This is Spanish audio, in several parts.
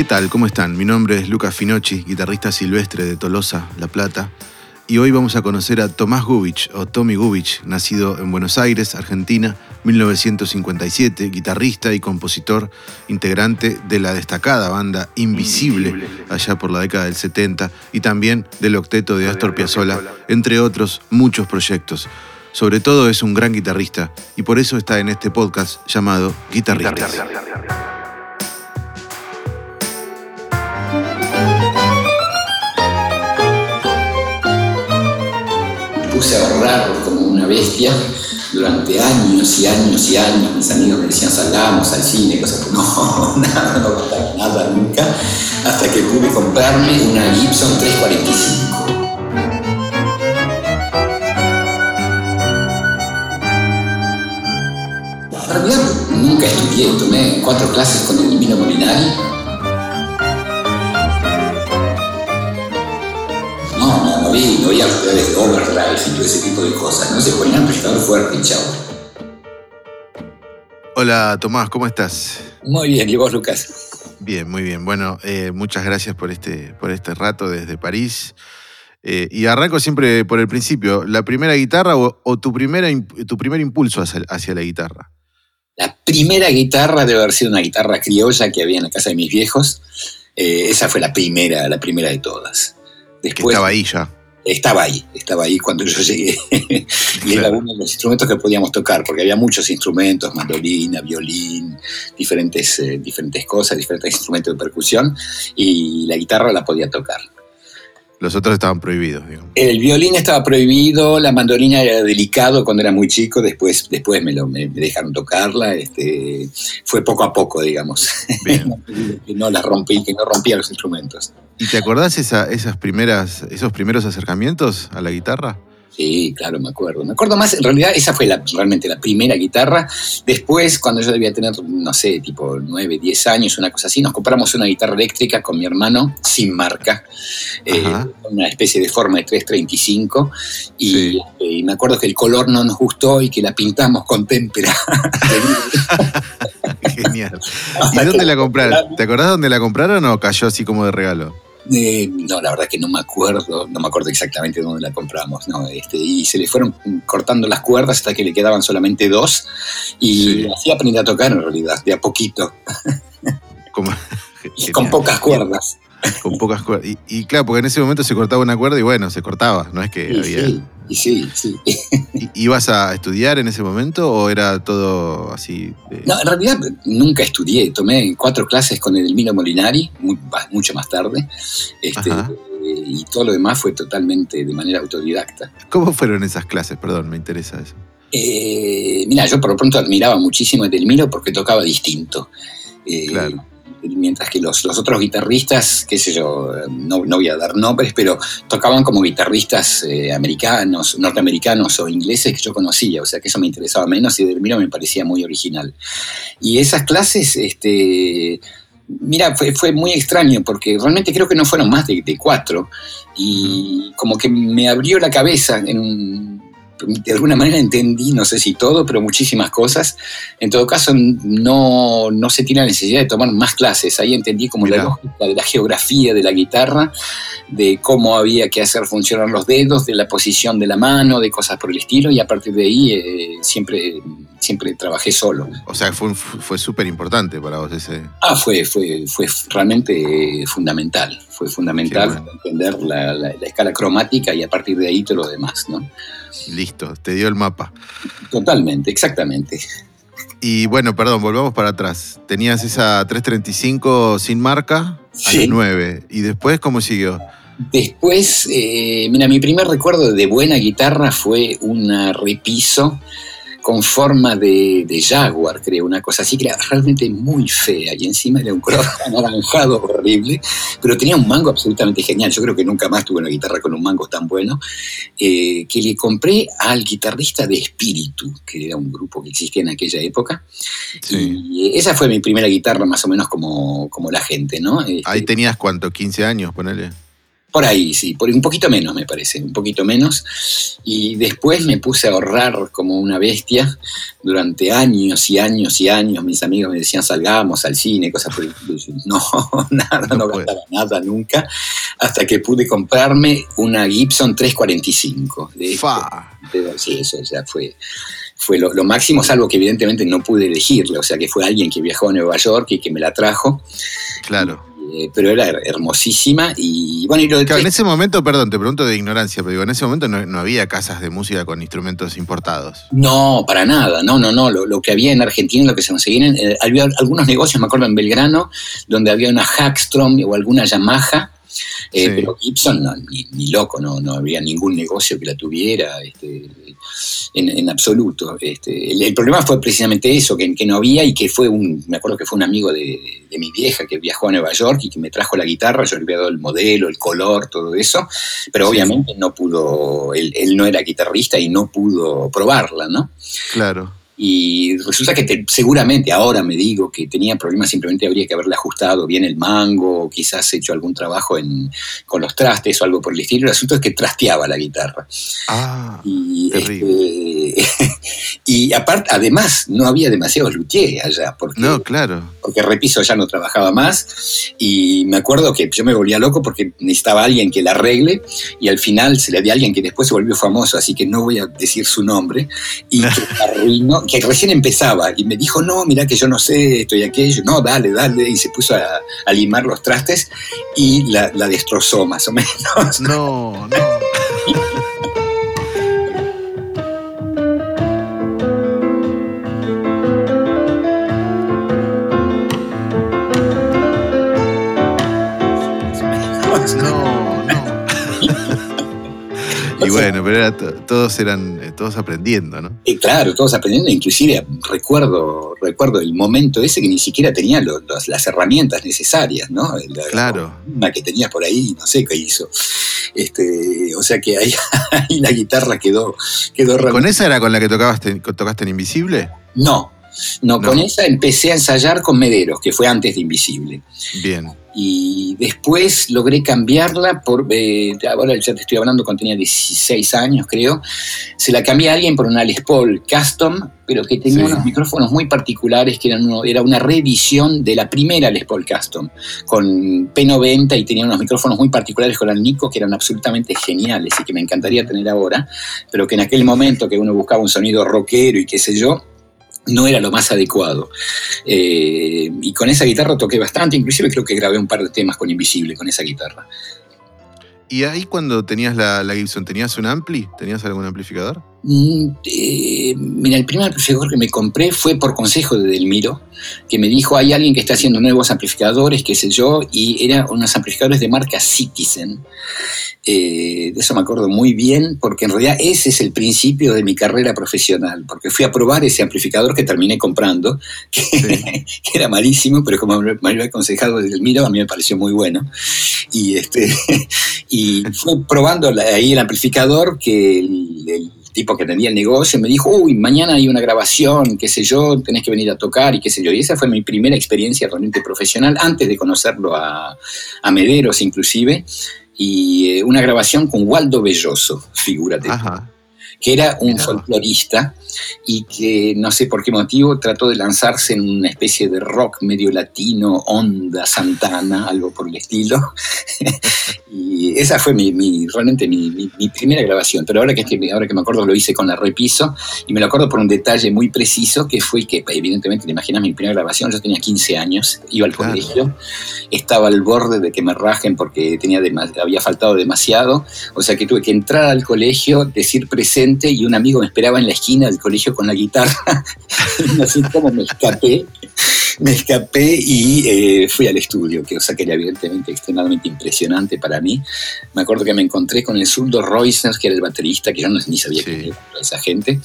¿Qué tal? ¿Cómo están? Mi nombre es Lucas Finocchi, guitarrista silvestre de Tolosa, La Plata, y hoy vamos a conocer a Tomás Gubich, o Tommy Gubich, nacido en Buenos Aires, Argentina, 1957, guitarrista y compositor, integrante de la destacada banda Invisible, allá por la década del 70, y también del octeto de Astor Piazzolla, entre otros muchos proyectos. Sobre todo es un gran guitarrista y por eso está en este podcast llamado Guitarristas. Puse a ahorrar como una bestia durante años y años y años. Mis amigos me decían, salgamos al cine, cosas no, nada, no gastaba nada nunca, hasta que pude comprarme una Gibson 345. En realidad nunca estudié, tomé cuatro clases con el Divino Molinari. No, vi, no vi alrededores de overdrive y todo ese tipo de cosas. No se ponía un amplificador fuerte y chao. Hola Tomás, ¿cómo estás? Muy bien, ¿y vos, Lucas? Bien, muy bien. Bueno, eh, muchas gracias por este, por este rato desde París. Eh, y arranco siempre por el principio. ¿La primera guitarra o, o tu, primera, tu primer impulso hacia, hacia la guitarra? La primera guitarra debe haber sido una guitarra criolla que había en la casa de mis viejos. Eh, esa fue la primera, la primera de todas. Que Después, estaba ahí ya. Estaba ahí, estaba ahí cuando yo llegué. y era uno de los instrumentos que podíamos tocar, porque había muchos instrumentos, mandolina, violín, diferentes, eh, diferentes cosas, diferentes instrumentos de percusión, y la guitarra la podía tocar. Los otros estaban prohibidos, digamos. El violín estaba prohibido, la mandolina era delicado cuando era muy chico, después, después me, lo, me, dejaron tocarla, este, fue poco a poco, digamos. Que no la rompí, que no rompía los instrumentos. ¿Y te acordás esa, esas primeras, esos primeros acercamientos a la guitarra? Sí, claro, me acuerdo. Me acuerdo más, en realidad esa fue la, realmente la primera guitarra. Después, cuando yo debía tener, no sé, tipo 9, 10 años, una cosa así, nos compramos una guitarra eléctrica con mi hermano, sin marca, eh, una especie de forma de 335. Y, Sí. este, y me acuerdo que el color no nos gustó y que la pintamos con témpera. Genial. ¿Y dónde la compraron? ¿Te acordás dónde la compraron o cayó así como de regalo? Eh, no, la verdad que no me acuerdo, no me acuerdo exactamente dónde la compramos, no, este, y se le fueron cortando las cuerdas hasta que le quedaban solamente dos, y Sí. así aprendí a tocar en realidad, de a poquito, Como- y Genial. con pocas cuerdas. Con pocas cuerdas. Y, y claro, porque en ese momento se cortaba una cuerda y bueno, se cortaba, no es que Y había... sí, y sí, sí. ¿I- ¿Ibas a estudiar en ese momento o era todo así? de- No, en realidad nunca estudié, tomé cuatro clases con Edelmiro Molinari, mucho más tarde, este, eh, y todo lo demás fue totalmente de manera autodidacta. ¿Cómo fueron esas clases? Perdón, me interesa eso. Eh, mira, yo por lo pronto admiraba muchísimo a Edelmiro porque tocaba distinto. Eh, Claro. Mientras que los, otros guitarristas, qué sé yo, no, no voy a dar nombres, pero tocaban como guitarristas eh, americanos, norteamericanos o ingleses que yo conocía, o sea que eso me interesaba menos y Edelmiro me parecía muy original. Y esas clases, este, mira, fue, fue muy extraño porque realmente creo que no fueron más de, de cuatro y como que me abrió la cabeza en de alguna manera entendí, no sé si todo, pero muchísimas cosas. En todo caso, no, no se tiene la necesidad de tomar más clases. Ahí entendí como Mirá. la lógica de la geografía de la guitarra, de cómo había que hacer funcionar los dedos, de la posición de la mano, de cosas por el estilo, y a partir de ahí eh, siempre, siempre trabajé solo. O sea, fue, fue súper importante para vos ese... Ah, fue, fue, fue realmente eh, fundamental. Fue fundamental entender la, la- la escala cromática y a partir de ahí todo lo demás, ¿no? Listo, te dio el mapa. Totalmente, exactamente. Y bueno, perdón, volvamos para atrás. Tenías esa 335 sin marca a Sí. los 9. ¿Y después cómo siguió? Después, eh, mira, mi primer recuerdo de buena guitarra fue una repiso con forma de, de Jaguar, creo, una cosa así que era realmente muy fea y encima era un color anaranjado horrible, pero tenía un mango absolutamente genial. Yo creo que nunca más tuve una guitarra con un mango tan bueno, eh, que le compré al guitarrista de Espíritu, que era un grupo que existía en aquella época. Sí. Y esa fue mi primera guitarra más o menos como, como la gente, ¿no? Este, Ahí tenías cuánto, 15 años, ponele. Por ahí, sí, por un poquito menos me parece, un poquito menos. Y después me puse a ahorrar como una bestia durante años y años y años. Mis amigos me decían salgamos al cine, cosas por el No, nada, no, no gastaba nada nunca. Hasta que pude comprarme una Gibson 345. De, Fa. de- sí, eso ya fue, fue lo, lo máximo, salvo que evidentemente no pude elegirla. O sea que fue alguien que viajó a Nueva York y que me la trajo. Claro. Eh, pero era her- hermosísima. Y bueno, y lo de Claro, en ese momento, perdón, te pregunto de ignorancia, pero digo, en ese momento no, no había casas de música con instrumentos importados. No, para nada, no, no, no. Lo, lo que había en Argentina, lo que se conseguían, eh, había algunos negocios, me acuerdo en Belgrano, donde había una Hackstrom o alguna Yamaha, eh, Sí. pero Gibson no, ni, ni loco, no, no había ningún negocio que la tuviera este, en, en absoluto. Este, el, el problema fue precisamente eso, que, que no había y que fue un, me acuerdo que fue un amigo de, de mi vieja que viajó a Nueva York y que me trajo la guitarra, yo le había dado el modelo, el color, todo eso, pero Sí. obviamente no pudo, él, él no era guitarrista y no pudo probarla, ¿no? Claro. Y resulta que te- seguramente ahora me digo que tenía problemas, simplemente habría que haberle ajustado bien el mango, o quizás hecho algún trabajo en, con los trastes o algo por el estilo. El asunto es que trasteaba la guitarra. Ah, Y, Terrible. este, y aparte, además, no había demasiados luthiers allá, porque, no, claro. porque Repiso ya no trabajaba más. Y me acuerdo que yo me volvía loco porque necesitaba alguien que la arregle, y al final se le dio a alguien que después se volvió famoso, así que no voy a decir su nombre, y que arruinó, que recién empezaba, y me dijo, no, mira que yo no sé esto y aquello, no, dale, dale, y se puso a, limar los trastes y la, la destrozó más o menos. No, no. Y bueno, pero era to- todos eran, eh, todos aprendiendo, ¿no? Y claro, todos aprendiendo, inclusive recuerdo, recuerdo el momento ese que ni siquiera tenía lo- los- las herramientas necesarias, ¿no? La, Claro. Una que tenía por ahí, no sé qué hizo. Este, o sea que ahí, ahí la guitarra quedó, quedó ¿Con esa era con la que tocabas, tocaste en Invisible? No, no, No. con esa empecé a ensayar con Mederos, que fue antes de Invisible. Bien. Y después logré cambiarla por, eh, ahora ya te estoy hablando cuando tenía 16 años creo, se la cambié a alguien por una Les Paul Custom, pero que tenía Sí. unos micrófonos muy particulares, que eran uno- era una reedición de la primera Les Paul Custom, con P90 y tenía unos micrófonos muy particulares con el Nico que eran absolutamente geniales y que me encantaría tener ahora, pero que en aquel momento que uno buscaba un sonido rockero y qué sé yo, no era lo más adecuado. Eh, y con esa guitarra toqué bastante, inclusive creo que grabé un par de temas con Invisible, con esa guitarra. ¿Y ahí cuando tenías la, la Gibson, tenías un ampli? ¿Tenías algún amplificador? Mm, eh, mira, el primer amplificador que me compré fue por consejo de Delmiro, que me dijo, hay alguien que está haciendo nuevos amplificadores, qué sé yo, y eran unos amplificadores de marca Citizen. Eh, de eso me acuerdo muy bien, porque en realidad ese es el principio de mi carrera profesional, porque fui a probar ese amplificador que terminé comprando, que, que era malísimo, pero como me me había aconsejado Delmiro, a mí me pareció muy bueno. Y, este, y fue probando ahí el amplificador que el, el tipo que tenía el negocio me dijo, uy, mañana hay una grabación, qué sé yo, tenés que venir a tocar y qué sé yo. Y esa fue mi primera experiencia realmente profesional, antes de conocerlo a, a Mederos inclusive, y eh, una grabación con Waldo Belloso, figúrate Ajá. Que era un Mirá. folclorista y que no sé por qué motivo trató de lanzarse en una especie de rock medio latino, onda Santana, algo por el estilo. y esa fue mi, mi- realmente mi, mi- mi primera grabación. Pero ahora que, ahora que me acuerdo lo hice con la repiso y me lo acuerdo por un detalle muy preciso que fue que evidentemente te imaginas mi primera grabación, yo tenía 15 años, iba al Claro. colegio, estaba al borde de que me rajen porque tenía había faltado demasiado, o sea que tuve que entrar al colegio, decir presente y un amigo me esperaba en la esquina del colegio con la guitarra. no sé cómo me escapé. Me escapé y eh, fui al estudio, que cosa que era evidentemente extremadamente impresionante para mí. Me acuerdo que me encontré con el zurdo Reusner, que era el baterista, que yo no, ni sabía Sí. quién era esa gente,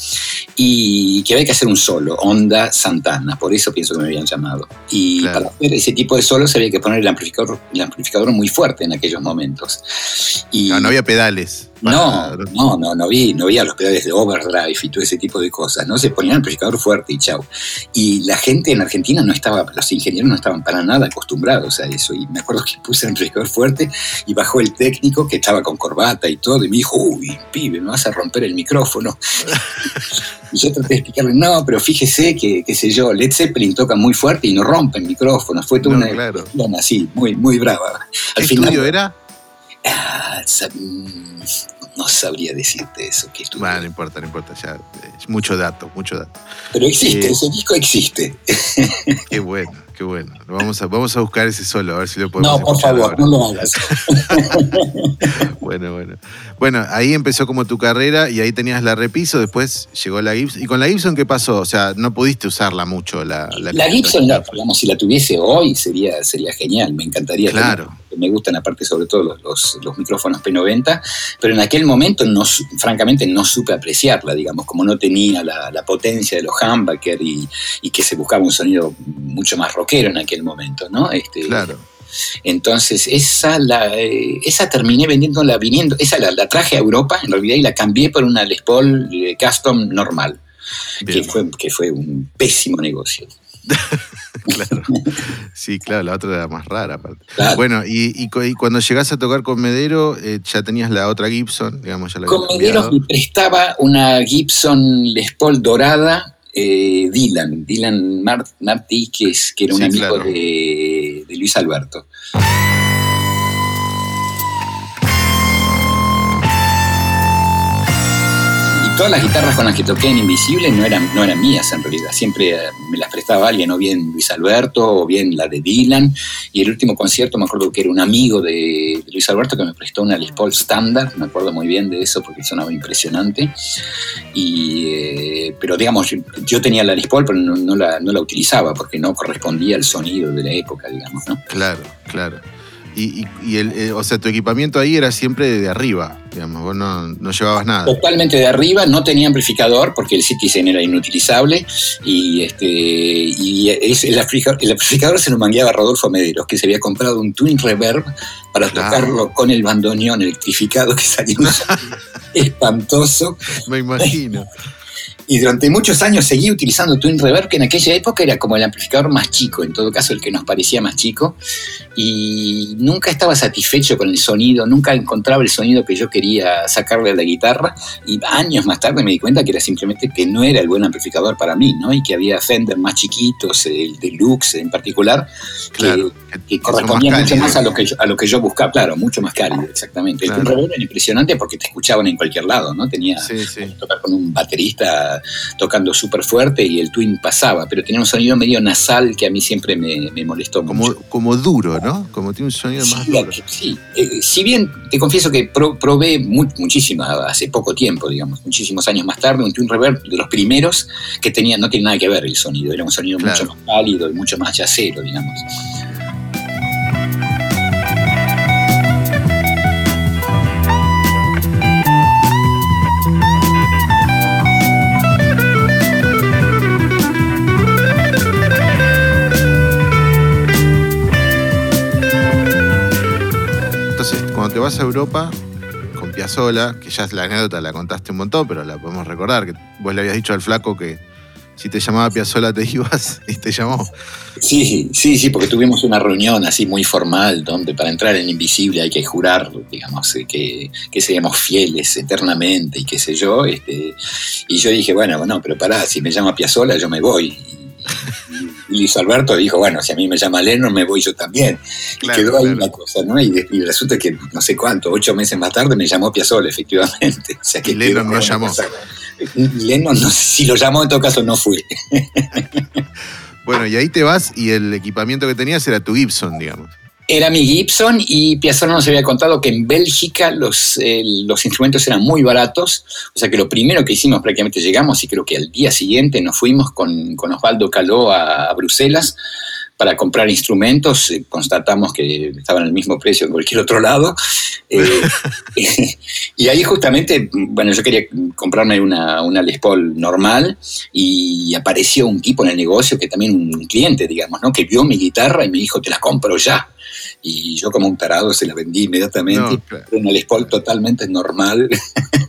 y que había que hacer un solo, Onda Santana, por eso pienso que me habían llamado. Y Claro. para hacer ese tipo de solos había que poner el amplificador, el amplificador muy fuerte en aquellos momentos. Y, No, no había pedales. No, no, no, no vi, no vi a los pedales de overdrive y todo ese tipo de cosas, ¿no? Se ponían el amplificador fuerte y chau. Y la gente en Argentina no estaba, los ingenieros no estaban para nada acostumbrados a eso. Y me acuerdo que puse el amplificador fuerte y bajó el técnico que estaba con corbata y todo y me dijo, uy, pibe, me vas a romper el micrófono. y yo traté de explicarle, no, pero fíjese que, qué sé yo, Led Zeppelin toca muy fuerte y no rompen micrófonos. Fue toda una claro. así, muy, muy brava. Al ¿Qué final, estudio era? Ah, no sabría decirte eso. Que bueno, no importa, no importa, ya es mucho dato, mucho dato. Pero existe, eh, ese disco existe. Qué bueno, qué bueno. Vamos a, vamos a buscar ese solo, a ver si lo podemos No, por favor, no lo hagas. bueno, bueno. Bueno, ahí empezó como tu carrera y ahí tenías la repiso, después llegó la Gibson. ¿Y con la Gibson qué pasó? O sea, no pudiste usarla mucho. La, la, la Gibson, digamos, si la tuviese hoy sería, sería genial, me encantaría. Claro me gustan aparte sobre todo los, los, micrófonos P90, pero en aquel momento no, francamente no supe apreciarla, digamos, como no tenía la, la potencia de los humbucker y, y, que se buscaba un sonido mucho más rockero en aquel momento, ¿no? Este, claro. Entonces, esa, la, eh, esa terminé vendiéndola, viniendo, esa la, la, traje a Europa en realidad y la cambié por una Les Paul eh, Custom normal, que fue, que fue un pésimo negocio. claro. Sí, claro, la otra era más rara aparte. Bueno, y, cuando llegás a tocar con Medero, eh, ya tenías la otra Gibson, digamos, ya la Con Medero me prestaba una Gibson Les Paul dorada, eh, Dylan, Dylan Martí, que, es, que era un amigo de, de Luis Alberto. Todas las guitarras con las que toqué en Invisible no eran, no eran mías en realidad, siempre eh, me las prestaba alguien, o bien Luis Alberto, o bien la de Dylan, y el último concierto me acuerdo que era un amigo de, Luis Alberto que me prestó una Les Paul Standard, me acuerdo muy bien de eso porque sonaba impresionante, y, eh, pero digamos, yo tenía la Les Paul pero no, la, no la utilizaba porque no correspondía al sonido de la época, digamos, ¿no? Claro, claro. Y, el, eh, o sea, tu equipamiento ahí era siempre de arriba, digamos, vos no, llevabas nada. Totalmente de arriba, no tenía amplificador porque el Citizen era inutilizable y, este, y el, amplificador, se lo mangueaba a Rodolfo Mederos, que se había comprado un Twin Reverb para tocarlo con el bandoneón electrificado que salió espantoso. Me imagino. Y durante muchos años seguí utilizando Twin Reverb, que en aquella época era como el amplificador más chico, en todo caso el que nos parecía más chico. Y nunca estaba satisfecho con el sonido, nunca encontraba el sonido que yo quería sacarle a la guitarra. Y años más tarde me di cuenta que era simplemente que no era el buen amplificador para mí, ¿no? Y que había Fender más chiquitos, el Deluxe en particular, que, correspondía mucho más a lo, que yo, a lo que yo buscaba. Claro, mucho más cálido, exactamente. El Twin Reverb era impresionante porque te escuchaban en cualquier lado, ¿no? Tenía que tocar con un baterista tocando súper fuerte y el twin pasaba, pero tenía un sonido medio nasal que a mí siempre me, molestó como, mucho. Como duro, ¿no? Como tiene un sonido más duro. Sí, eh, si bien te confieso que probé muchísimo, hace poco tiempo, digamos, muchísimos años más tarde, un twin reverb de los primeros que tenía, no tiene nada que ver el sonido, era un sonido mucho más cálido y mucho más yacero, digamos. Vas a Europa con Piazzola, que ya es la anécdota, la contaste un montón, pero la podemos recordar, que vos le habías dicho al flaco que si te llamaba Piazzola te ibas y te llamó. Sí, sí, sí, porque tuvimos una reunión así muy formal donde para entrar en Invisible hay que jurar, digamos, que, que seamos fieles eternamente y qué sé yo. Este, y yo dije, bueno, bueno, pero pará, si me llama Piazzola yo me voy. Y Luis Alberto dijo, bueno, si a mí me llama Lennon, me voy yo también. y quedó ahí una cosa, ¿no? Y, resulta que no sé cuánto, ocho meses más tarde me llamó Piazzolla, efectivamente. O sea, que y Lennon no llamó. Lennon, si lo llamó, en todo caso no fui. bueno, y ahí te vas y el equipamiento que tenías era tu Gibson, digamos. Era mi Gibson y Piazzolla nos había contado que en Bélgica los, eh, los instrumentos eran muy baratos, o sea que lo primero que hicimos prácticamente llegamos y creo que al día siguiente nos fuimos con, con Osvaldo Caló a, Bruselas para comprar instrumentos, eh, constatamos que estaban al mismo precio en cualquier otro lado. Eh, y ahí justamente, bueno, yo quería comprarme una, una Les Paul normal y apareció un tipo en el negocio que también un cliente, digamos, ¿no? que vio mi guitarra y me dijo, te la compro ya y yo como un tarado se la vendí inmediatamente. No, claro. Les Paul totalmente normal.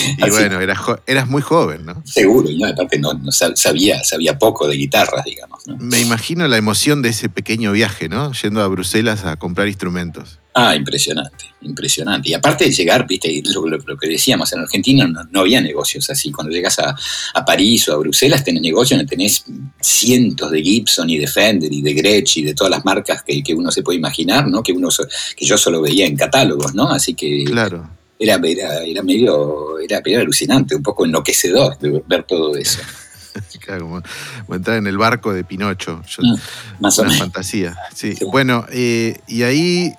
Y Así- bueno, eras, eras muy joven, ¿no? Seguro, y no, aparte no, no sab- sabía, sabía poco de guitarras, digamos. ¿no? Me imagino la emoción de ese pequeño viaje, ¿no? Yendo a Bruselas a comprar instrumentos. Ah, impresionante, impresionante. Y aparte de llegar, viste, lo, lo- lo que decíamos, en Argentina no, no había negocios así. Cuando llegas a, a París o a Bruselas, tenés negocios donde tenés cientos de Gibson y de Fender y de Gretsch y de todas las marcas que, que uno se puede imaginar, ¿no? Que, uno, so- que yo solo veía en catálogos, ¿no? Así que Claro. Era, era, era medio, era, era alucinante, un poco enloquecedor de ver todo eso. Claro, como, como entrar en el barco de Pinocho. Yo- Mm, Más o menos. fantasía. Sí. Sí. Bueno, eh, y ahí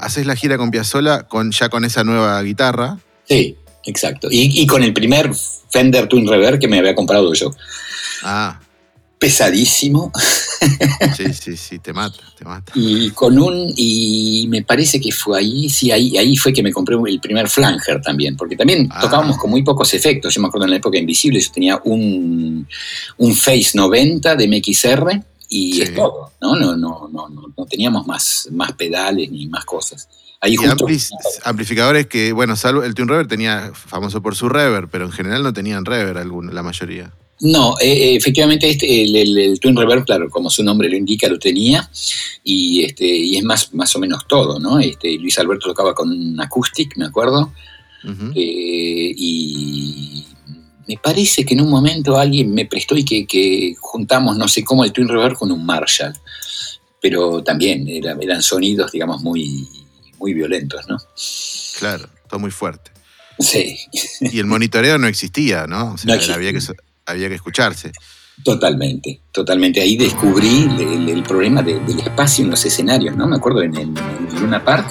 haces la gira con Piazzolla con, ya con esa nueva guitarra. Sí, exacto. Y, y con el primer Fender Twin Reverb que me había comprado yo. Ah, Pesadísimo. sí, sí, sí, te mata, te mata. Y con un, y me parece que fue ahí, sí, ahí, ahí fue que me compré el primer flanger también, porque también Ah. tocábamos con muy pocos efectos. Yo me acuerdo en la época Invisible, yo tenía un, un Face 90 de MXR y Sí. es todo, ¿no? No, no, no, no, no teníamos más, más pedales ni más cosas. Ahí Y justo. amplis- amplificadores que, bueno, salvo el Twin Reverb tenía famoso por su reverb, pero en general no tenían reverb alguno, la mayoría. No, eh, eh, efectivamente este, el, el- el Twin Reverb, claro, como su nombre lo indica, lo tenía y, este, y es más, más o menos todo, ¿no? Este, Luis Alberto tocaba con un acoustic, me acuerdo, eh, y me parece que en un momento alguien me prestó y que, que juntamos, no sé cómo, el Twin Reverb con un Marshall, pero también era- eran sonidos, digamos, muy, muy violentos, ¿no? Claro, todo muy fuerte. Sí, Y el monitoreo no existía, ¿no? O sea, No era- existía. había, que, había que escucharse. Totalmente, totalmente. Ahí descubrí el, problema de- del espacio en los escenarios, ¿no? Me acuerdo en, el en Luna Park,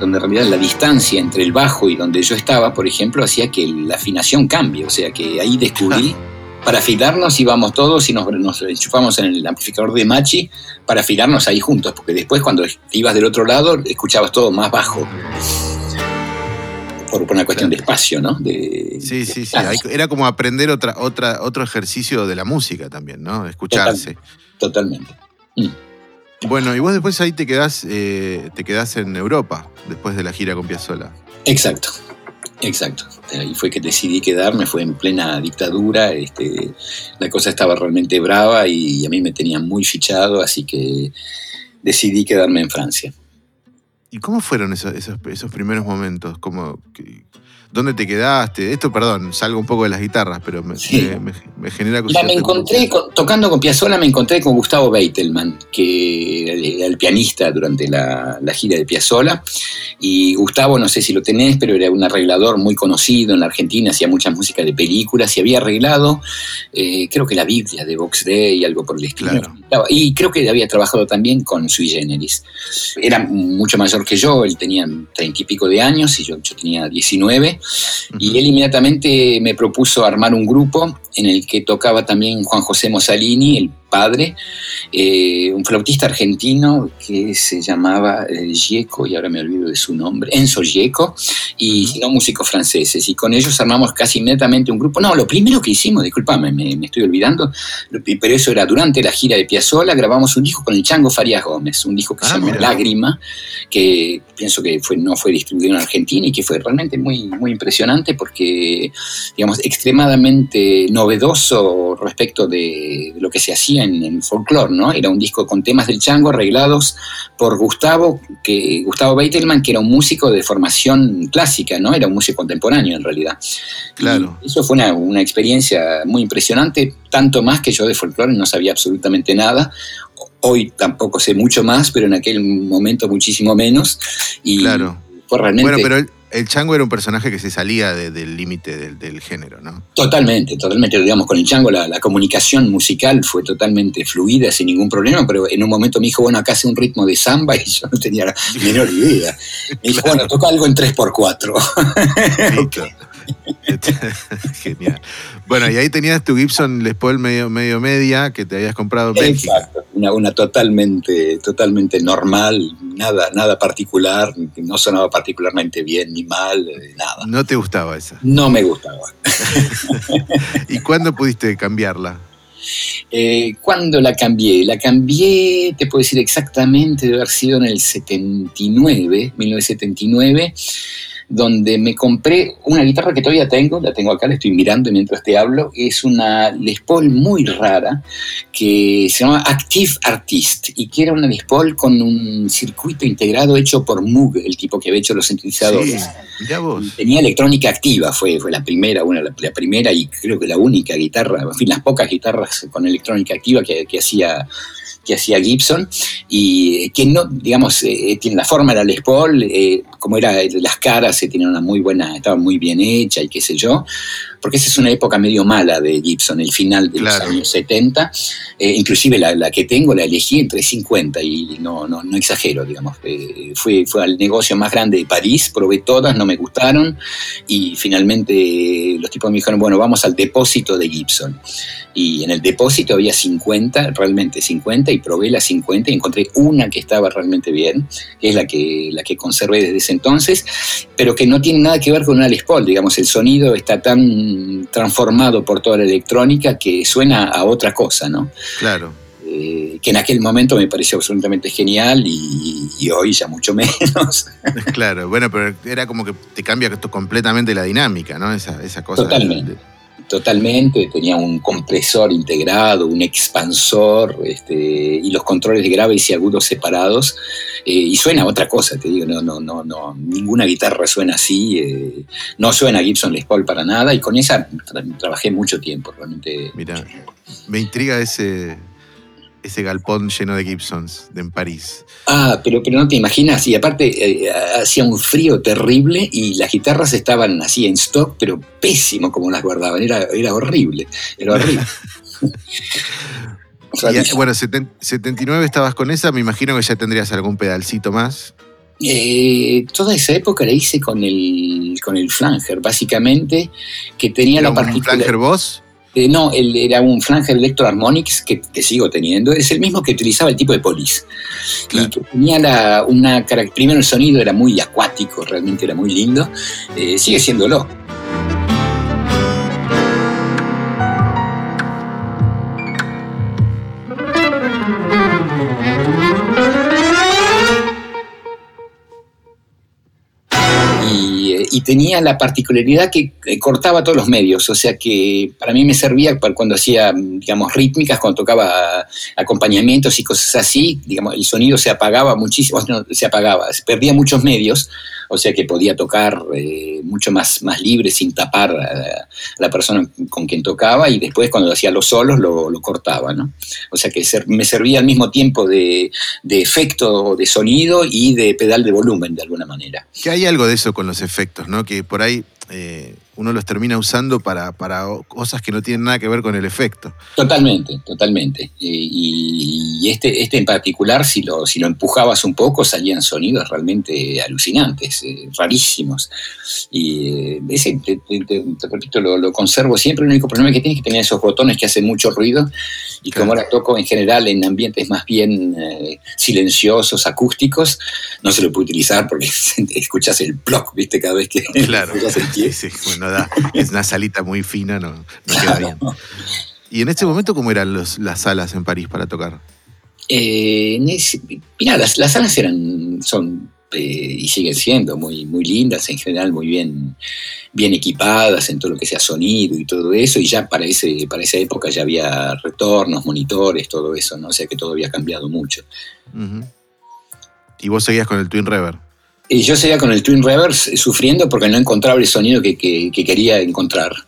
donde en realidad la distancia entre el bajo y donde yo estaba, por ejemplo, hacía que la afinación cambie. O sea que ahí descubrí, para afilarnos íbamos todos y nos, nos enchufamos en el amplificador de Machi para afilarnos ahí juntos, porque después cuando ibas del otro lado escuchabas todo más bajo. Por, por una cuestión de espacio, ¿no? De, Sí, de sí, sí. era como aprender otra, otra, otro ejercicio de la música también, ¿no? Escucharse. Totalmente. Bueno, y vos después ahí te quedás, eh, te quedás en Europa, después de la gira con Piazzolla. Exacto, exacto. Ahí fue que decidí quedarme, fue en plena dictadura, este, la cosa estaba realmente brava y a mí me tenían muy fichado, así que decidí quedarme en Francia. ¿Y cómo fueron esos, esos, primeros momentos? ¿Cómo, que- ¿Dónde te quedaste? Esto, perdón, salgo un poco de las guitarras, pero me, Sí. me- me- me genera curiosidad. me encontré, con- tocando con Piazzolla, me encontré con Gustavo Beitelman, que era el pianista durante la, la gira de Piazzolla. Y Gustavo, no sé si lo tenés, pero era un arreglador muy conocido en la Argentina, hacía mucha música de películas y había arreglado, eh, creo que la Biblia de Vox Day y algo por el estilo. Claro. Y creo que había trabajado también con Sui Generis. Era mucho mayor que yo, él tenía treinta y pico de años y yo, yo tenía 19. Y él inmediatamente me propuso armar un grupo en el que tocaba también Juan José Mosalini, el padre, eh, un flautista argentino que se llamaba eh, Gieco, y ahora me olvido de su nombre, Enzo Gieco, y no músicos franceses. Y con ellos armamos casi inmediatamente un grupo. No, lo primero que hicimos, discúlpame, me, me estoy olvidando, pero eso era durante la gira de Piazzolla, grabamos un disco con el Chango Farías Gómez, un disco que Ah, se llama. Lágrima, que pienso que fue, no fue distribuido en Argentina y que fue realmente muy, muy impresionante porque, digamos, extremadamente novedoso respecto de lo que se hacía en, en folclore, ¿no? Era un disco con temas del chango arreglados por Gustavo, que, Gustavo Beitelman, que era un músico de formación clásica, ¿no? Era un músico contemporáneo en realidad. Claro. Y eso fue una, una experiencia muy impresionante, tanto más que yo de folclore no sabía absolutamente nada. Hoy tampoco sé mucho más, pero en aquel momento muchísimo menos. Y Claro. fue realmente Bueno, pero el, Chango era un personaje que se salía de- del límite del, del género, ¿no? totalmente, totalmente, digamos, con el chango la, la comunicación musical fue totalmente fluida, sin ningún problema, pero en un momento me dijo, bueno, acá hace un ritmo de samba y yo no tenía la menor idea. Me dijo, bueno, toca algo en 3x4. Listo. Genial. Bueno, y ahí tenías tu Gibson Les Paul medio, medio media que te habías comprado en Bélgica. Exacto, una, una totalmente, totalmente normal, nada, nada particular, no sonaba particularmente bien ni mal, eh, nada. No te gustaba esa. No me gustaba. ¿Y cuándo pudiste cambiarla? Eh, ¿Cuándo la cambié? La cambié, te puedo decir exactamente, debe haber sido en el 79, 1979 donde me compré una guitarra que todavía tengo, la tengo acá, la estoy mirando mientras te hablo, es una Les Paul muy rara que se llama Active Artist y que era una Les Paul con un circuito integrado hecho por Moog, el tipo que había hecho los sintetizadores. Tenía electrónica activa, fue, fue la primera, una, la, primera y creo que la única guitarra, en fin, las pocas guitarras con electrónica activa que, que hacía que hacía Gibson y que no, digamos, eh, tiene la forma de la Les Paul, eh, como era las caras, se tenían una muy buena, estaba muy bien hecha y qué sé yo, porque esa es una época medio mala de Gibson, el final de los años 70, eh, inclusive la, que tengo la elegí entre 50 y no, no, no exagero, digamos, fue, fue al negocio más grande de París, probé todas, no me gustaron y finalmente los tipos me dijeron, bueno, vamos al depósito de Gibson y en el depósito había 50, realmente 50, y probé las 50 y encontré una que estaba realmente bien, que es la que, la que conservé desde ese entonces, pero que no tiene nada que ver con una Les Paul, digamos, el sonido está tan transformado por toda la electrónica que suena a otra cosa, ¿no? Claro. Eh, que en aquel momento me pareció absolutamente genial y, hoy ya mucho menos. Claro, bueno, pero era como que te cambia completamente la dinámica, ¿no? Esa, esa cosa. Totalmente. Totalmente, tenía un compresor integrado, un expansor este, y los controles de graves y agudos separados. Eh, y suena otra cosa, te digo, no, no, no, no, ninguna guitarra suena así, eh, no suena Gibson Les Paul para nada y con esa trabajé mucho tiempo, realmente. Mira, me intriga ese, ese galpón lleno de Gibsons de en París. Ah, pero, pero no te imaginas, y aparte eh, hacía un frío terrible y las guitarras estaban así en stock, pero pésimo como las guardaban, era, era horrible, era horrible. bueno, 79 estabas con esa, me imagino que ya tendrías algún pedalcito más. Eh, toda esa época la hice con el, con el flanger, básicamente, que tenía la particularidad... flanger voz? Eh, no, él era un Flanger Electro Harmonics que, sigo teniendo. Es el mismo que utilizaba el tipo de Police. Y que tenía la, una. Primero el sonido era muy acuático, realmente era muy lindo. Eh, sigue siéndolo. Y tenía la particularidad que cortaba todos los medios, o sea que para mí me servía cuando hacía, digamos, rítmicas, cuando tocaba acompañamientos y cosas así, digamos, el sonido se apagaba muchísimo, no, se apagaba, perdía muchos medios, o sea que podía tocar eh, mucho más, más libre sin tapar a la persona con quien tocaba y después cuando hacía los solos lo, cortaba, ¿no? O sea que me servía al mismo tiempo de, de, efecto de sonido y de pedal de volumen de alguna manera. Que hay algo de eso con los efectos, ¿no? Que por ahí eh, uno los termina usando para, para, cosas que no tienen nada que ver con el efecto. Totalmente, totalmente. Y, este, este en particular, si lo, si lo empujabas un poco, salían sonidos realmente alucinantes, eh, rarísimos. Y eh, ese, te, repito, lo, conservo siempre. El único problema que tienes es que tener esos botones que hacen mucho ruido. Y como ahora toco en general en ambientes más bien silenciosos, acústicos, no se lo puede utilizar porque escuchas el ploc, ¿viste? Cada vez que claro. escuchas el Sí, sí, bueno, da, es una salita muy fina, no, queda bien. ¿Y en este momento cómo eran las salas en París para tocar? Eh, mira, las, salas eran, son eh, y siguen siendo muy, muy lindas, en general muy bien, bien equipadas en todo lo que sea sonido y todo eso, y ya para, ese, para esa época ya había retornos, monitores, todo eso, ¿no? o sea que todo había cambiado mucho. ¿Y vos seguías con el Twin Reverb? Y yo seguía con el Twin Reverse eh, sufriendo porque no encontraba el sonido que, quería encontrar.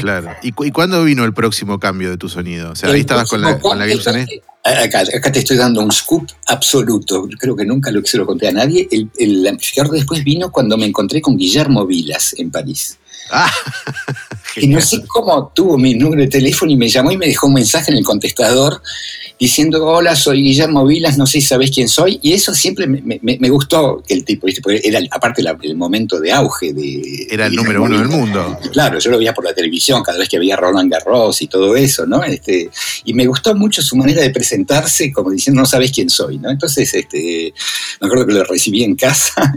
Claro. ¿Y, cuándo vino el próximo cambio de tu sonido? O sea, ahí estabas con la, con Gibson E. Acá, te estoy dando un scoop absoluto. Creo que nunca lo, se lo conté a nadie. El, el amplificador después vino cuando me encontré con Guillermo Vilas en París. Ah, y no sé cómo tuvo mi número de teléfono y me llamó y me dejó un mensaje en el contestador diciendo, hola, soy Guillermo Vilas, no sé si sabés quién soy. Y eso siempre me, gustó que el tipo, era aparte el momento de auge de... Era el número uno del mundo. Claro, yo lo veía por la televisión cada vez que veía Roland Garros y todo eso, ¿no? Este, y me gustó mucho su manera de presentarse como diciendo, no sabés quién soy, ¿no? Entonces, este, me acuerdo que lo recibí en casa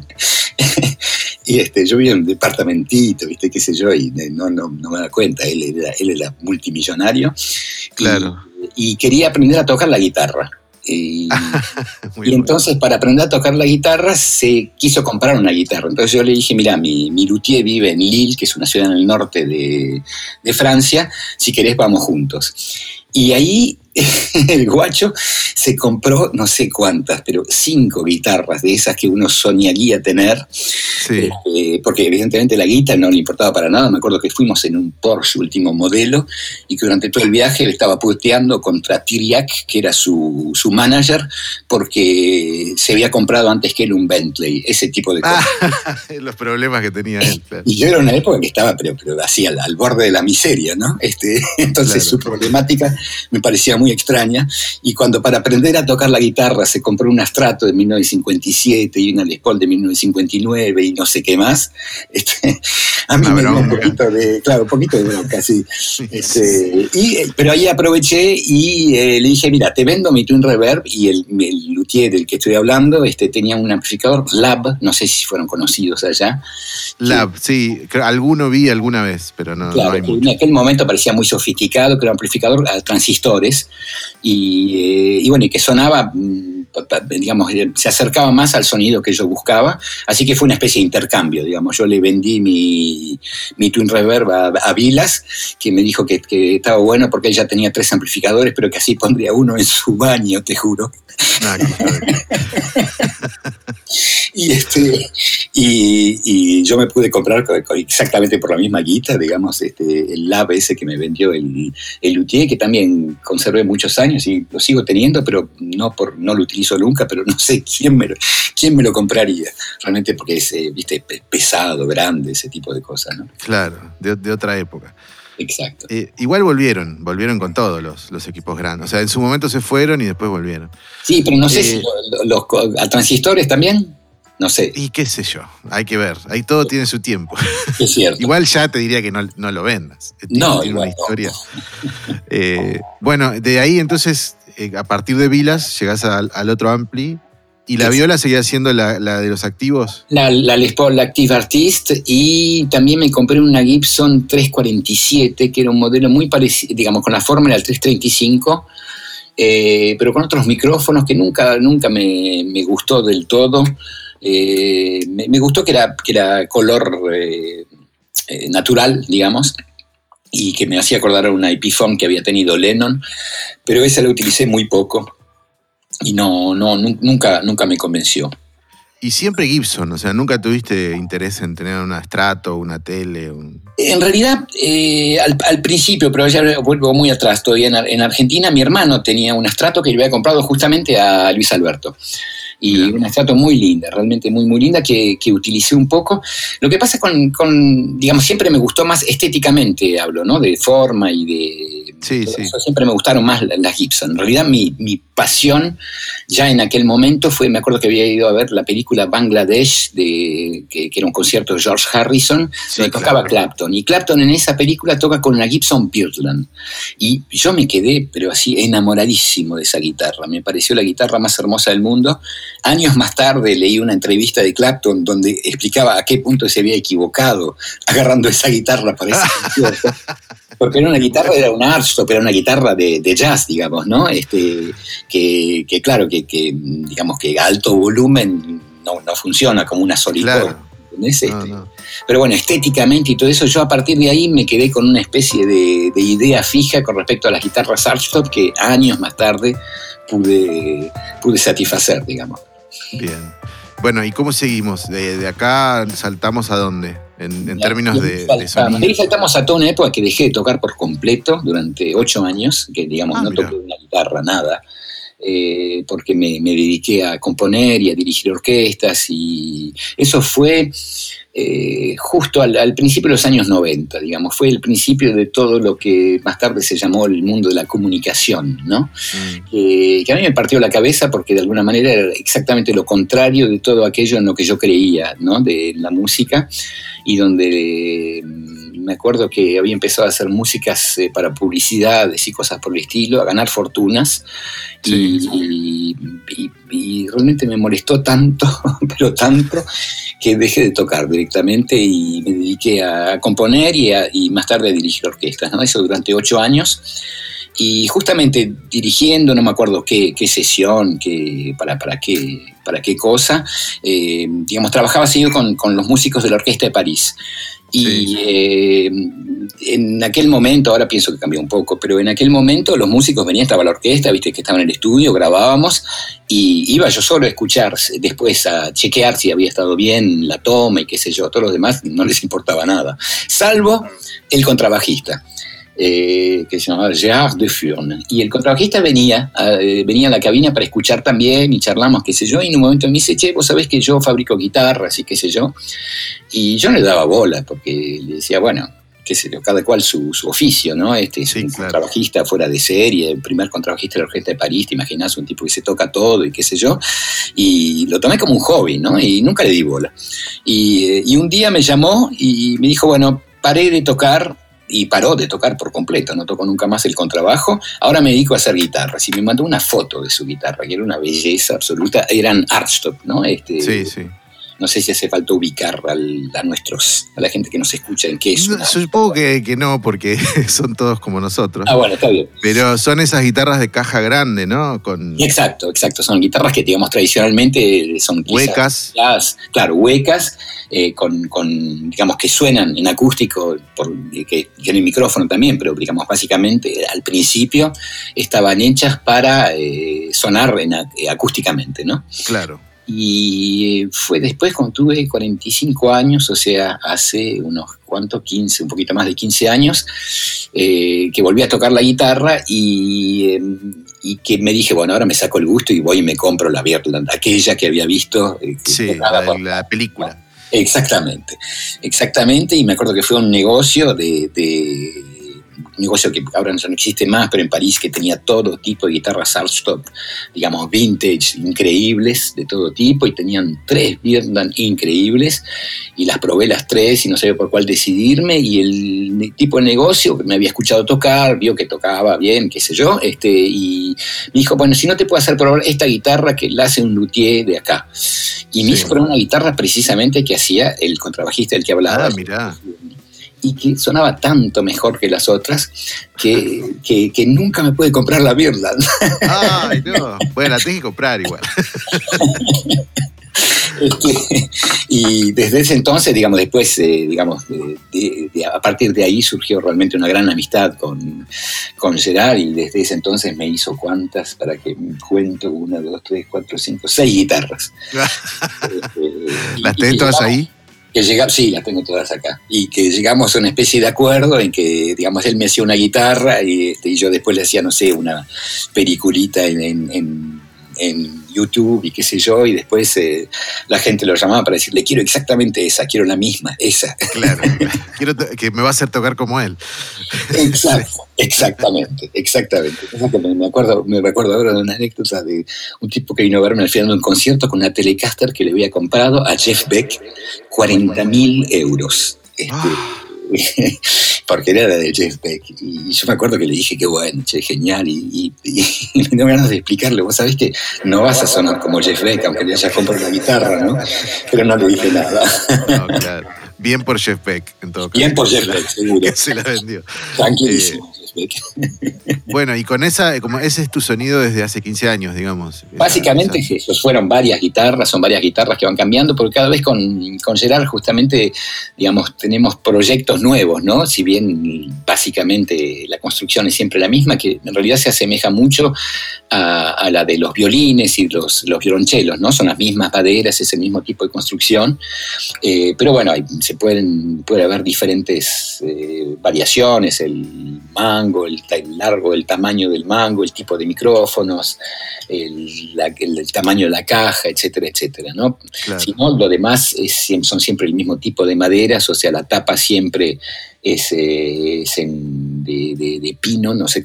Y este, yo vivía en un departamentito, ¿viste? ¿Qué sé yo? Y no, no, no me da cuenta, él era, él era multimillonario. Claro. Y, y quería aprender a tocar la guitarra. Y, y entonces para aprender a tocar la guitarra se quiso comprar una guitarra. Entonces yo le dije, mira, mi, mi luthier vive en Lille, que es una ciudad en el norte de, de Francia, si querés vamos juntos. Y ahí el guacho se compró no sé cuántas, pero cinco guitarras de esas que uno soñaría tener, Sí. eh, porque evidentemente la guitarra no le importaba para nada. Me acuerdo que fuimos en un Porsche último modelo y que durante todo el viaje le estaba puteando contra Tiriac, que era su, su manager, porque se había comprado antes que él un Bentley, ese tipo de cosas. Ah, los problemas que tenía él. claro. Y yo era una época que estaba, pero, pero así al, al borde de la miseria, ¿no? Este, entonces Claro. su problemática me parecía muy extraña. Y cuando para aprender a tocar la guitarra se compró un Astrato de 1957 y una Les Paul de 1959 y no sé qué más, este, a mí me dio un poquito de, claro, un poquito de bronca, sí. Este, y, pero ahí aproveché y eh, le dije, mira, te vendo mi Twin Reverb y el, el luthier del que estoy hablando este, tenía un amplificador Lab, no sé si fueron conocidos allá, Lab, sí, creo- alguno vi alguna vez, pero no, no Claro, hay que mucho. en aquel momento parecía muy sofisticado, que era un amplificador a transistores, y, eh, y bueno, y que sonaba, mm, digamos, eh, se acercaba más al sonido que yo buscaba, así que fue una especie de intercambio, digamos. Yo le vendí mi, mi Twin Reverb a, a Vilas, que me dijo que, que estaba bueno porque él ya tenía tres amplificadores, pero que así pondría uno en su baño, te juro. Ah. Y, este, y, y yo me pude comprar co- co- exactamente por la misma guita, digamos, este, el lab ese que me vendió el, el luthier, que también conservé muchos años y lo sigo teniendo, pero no, por, no lo utilizo nunca, pero no sé quién me lo, quién me lo compraría. Realmente porque es, eh, viste, pe- pesado, grande, ese tipo de cosas, ¿no? Claro, de, de otra época. Exacto. Eh, igual volvieron, volvieron con todos los, los equipos grandes. O sea, en su momento se fueron y después volvieron. Sí, pero no sé Eh, si lo- lo- los, co- a transistores también, no sé, Y qué sé yo, hay que ver. Ahí todo tiene su tiempo. es cierto. Igual ya te diría que no, no lo vendas. Tiene- No, tiene igual una no. historia. Eh, bueno, de ahí entonces, eh, a partir de Vilas, llegás al, al otro Ampli. ¿Y la viola seguía siendo la, la de los activos? La, la Les Paul Active Artist y también me compré una Gibson 347, que era un modelo muy parecido, digamos, con la fórmula del 335, eh, pero con otros micrófonos que nunca, nunca me, me gustó del todo. Eh, me, me gustó que era, que era color eh, natural, digamos, y que me hacía acordar a una Epiphone que había tenido Lennon, pero esa la utilicé muy poco y no, no, nu- nunca, nunca me convenció. Y siempre Gibson, o sea, nunca tuviste interés en tener un Strato, una tele, un... En realidad, eh, al, al principio, pero ya vuelvo muy atrás, todavía en, Ar- en Argentina, mi hermano tenía un Astrato que le había comprado justamente a Luis Alberto. Y una Astrato muy linda, realmente muy, muy linda, que, que utilicé un poco. Lo que pasa con, con, digamos, siempre me gustó más estéticamente, hablo, ¿no? De forma y de... Sí, sí. eso, Siempre me gustaron más la- las Gibson. En realidad, mi, mi pasión ya en aquel momento fue, me acuerdo que había ido a ver la película Bangladesh, de, que, que era un concierto de George Harrison, Sí, donde tocaba claro. Clapton. Y Clapton en esa película toca con una Gibson Birdland. Y yo me quedé, pero así, enamoradísimo de esa guitarra. Me pareció la guitarra más hermosa del mundo. Años más tarde leí una entrevista de Clapton donde explicaba a qué punto se había equivocado agarrando esa guitarra para ese concierto. Porque era una guitarra, era una Archtop, era una guitarra de, de jazz, digamos, ¿no? Este, que, que claro, que, que, digamos que a alto volumen no, no funciona como una solid Claro. ¿entendés? No, Este, no. pero bueno, estéticamente y todo eso, yo a partir de ahí me quedé con una especie de, de idea fija con respecto a las guitarras Archtop que años más tarde pude, pude satisfacer, digamos. Bien. Bueno, ¿y cómo seguimos? De, de acá saltamos a dónde? En, en términos Y de, de saltamos- sonido. de ahí saltamos a toda una época que dejé de tocar por completo durante ocho años, que digamos Ah, no mira. toqué una guitarra, nada, eh, porque me, me dediqué a componer y a dirigir orquestas y eso fue eh, justo al, al principio de los años 90, digamos, fue el principio de todo lo que más tarde se llamó el mundo de la comunicación, ¿no? Mm, que, que a mí me partió la cabeza porque de alguna manera era exactamente lo contrario de todo aquello en lo que yo creía, ¿no? De la música y donde me acuerdo que había empezado a hacer músicas eh, para publicidades y cosas por el estilo, a ganar fortunas. y, realmente me molestó tanto, pero tanto, que dejé de tocar directamente y me dediqué a componer y, y más tarde a dirigir orquestas. ¿no? Eso durante ocho años y justamente dirigiendo, no me acuerdo qué, sesión, qué, para, para, qué, para qué cosa, eh, digamos, trabajaba seguido con, con, los músicos de la Orquesta de París. Y eh, en aquel momento, ahora pienso que cambió un poco, pero en aquel momento los músicos venían, estaba la orquesta, viste que estaban en el estudio, grabábamos, y iba yo solo a escuchar, después a chequear si había estado bien la toma y qué sé yo, todos los demás no les importaba nada, salvo el contrabajista. Eh, que se llamaba Gérard de Furne. Y el contrabajista venía, eh, venía a la cabina para escuchar también y charlamos, qué sé yo, y en un momento me dice, che, vos sabés que yo fabrico guitarras y qué sé yo. Y yo no le daba bola, porque le decía, bueno, qué sé yo, cada cual su, oficio, ¿no? Este es un contrabajista fuera de serie, el primer contrabajista de la Orquesta de París, te imaginas, un tipo que se toca todo y qué sé yo. Y lo tomé como un hobby, ¿no? Y nunca le di bola. Y, eh, y un día me llamó y me dijo, bueno, paré de tocar y paró de tocar por completo, no tocó nunca más el contrabajo. Ahora me dedico a hacer guitarras y me mandó una foto de su guitarra, que era una belleza absoluta. Eran archtop, ¿no? Este, sí, sí. No sé si hace falta ubicar a nuestros, a la gente que nos escucha en qué es. supongo que, que, no, porque son todos como nosotros. Ah, bueno, está bien. Pero son esas guitarras de caja grande, ¿no? Con... Exacto, exacto. Son guitarras que, digamos, tradicionalmente son huecas. claro, huecas, eh, con, con, digamos, que suenan en acústico, por, que tienen micrófono también, pero, digamos, básicamente al principio estaban hechas para eh, sonar en, eh, acústicamente, ¿no? Claro. Y fue después cuando tuve 45 años, o sea, hace unos cuantos, 15, un poquito más de 15 años, eh, que volví a tocar la guitarra y, em, y, que me dije, bueno, ahora me saco el gusto y voy y me compro la Birdland, aquella que había visto. Eh, sí, la, película. Exactamente, exactamente, y me acuerdo que fue un negocio de negocio que ahora no existe más, pero en París que tenía todo tipo de guitarras Archtop, digamos, vintage, increíbles, de todo tipo, y tenían tres Birdan increíbles, y las probé las tres y no sabía por cuál decidirme, y el tipo de negocio que me había escuchado tocar, vio que tocaba bien, qué sé yo, este, y me dijo, bueno, si no te puedo hacer probar esta guitarra que la hace un luthier de acá. Y me hizo probar una guitarra precisamente que hacía el contrabajista del que hablaba. Ah, mirá y que sonaba tanto mejor que las otras que, que, nunca me pude comprar la Birdland. Ay, no. Bueno, la tengo que comprar igual. Este, y desde ese entonces, digamos, después, eh, digamos, a partir de ahí surgió realmente una gran amistad con, con Gerard y desde ese entonces me hizo cuántas, para que cuento, una, dos, tres, cuatro, cinco, seis guitarras. Este, ¿Las tenés todas ahí? Que llega, sí, las tengo todas acá, y que llegamos a una especie de acuerdo en que, digamos, él me hacía una guitarra y, este, y yo después le hacía, no sé, una periculita en, en, en, YouTube y qué sé yo, y después eh, la gente lo llamaba para decirle, quiero exactamente esa, quiero la misma, esa. Claro, quiero que me va a hacer tocar como él. Exacto, exactamente, exactamente. Me acuerdo, me recuerdo ahora de una anécdota de un tipo que vino a verme al final de un concierto con una Telecaster que le había comprado a Jeff Beck 40 mil euros. Este, ah. porque era de Jeff Beck. Y yo me acuerdo que le dije, qué bueno, che, genial. Y, me dio ganas de explicarle, vos sabés que no vas a sonar como Jeff Beck, aunque le hayas comprado la guitarra, ¿no? Pero no le dije nada. Bien por Jeff Beck, en todo caso. Bien por Jeff Beck, seguro. que se la vendió. Tranquilísimo. Eh, bueno, y con esa, como ese es tu sonido desde hace 15 años, digamos. Básicamente fueron varias guitarras, son varias guitarras que van cambiando, porque cada vez con, con Gerard justamente, digamos, tenemos proyectos nuevos, ¿no? Si bien básicamente la construcción es siempre la misma, que en realidad se asemeja mucho a, la de los violines y los, los violonchelos, ¿no? Son las mismas maderas, es el mismo tipo de construcción, eh, pero bueno, se pueden, puede haber diferentes eh, variaciones, el mango, el, largo, el tamaño del mango, el tipo de micrófonos, el, tamaño de la caja, etcétera, etcétera, ¿no? Si no, lo demás son siempre el mismo tipo de maderas, o sea, la tapa siempre es, eh, de, pino, no sé,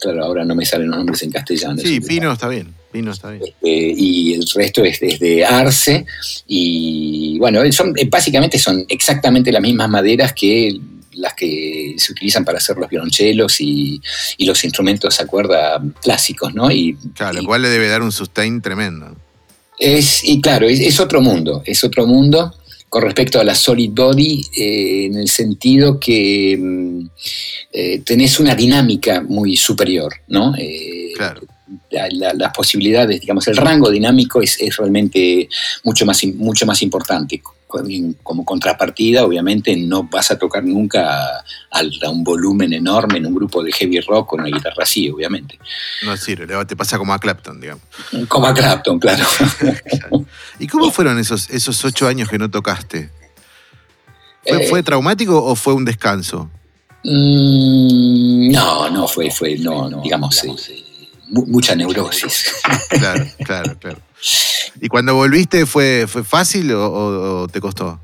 claro, ahora no me salen los nombres en castellano. Sí, pino está bien. Pino está bien. Este, y el resto es, de arce. Y bueno, son, básicamente son exactamente las mismas maderas que las que se utilizan para hacer los violonchelos y, los instrumentos a cuerda clásicos, ¿no? Y, claro, lo cual le debe dar un sustain tremendo. Es, y claro, es, otro mundo, es otro mundo con respecto a la solid body, eh, en el sentido que mm, eh, tenés una dinámica muy superior, ¿no? Eh, claro. las posibilidades, digamos, el rango dinámico es, es realmente mucho más, mucho más importante como contrapartida, obviamente no vas a tocar nunca a, un volumen enorme en un grupo de heavy rock con una guitarra así, obviamente. No sirve, te pasa como a Clapton, digamos. Como a Clapton, claro. ¿Y cómo fueron esos, esos ocho años que no tocaste? ¿Fue, eh, traumático o fue un descanso? Mm, no, no, fue, fue, no, digamos, eh, mucha neurosis. Claro, claro, claro. ¿Y cuando volviste fue, fue fácil o, te costó?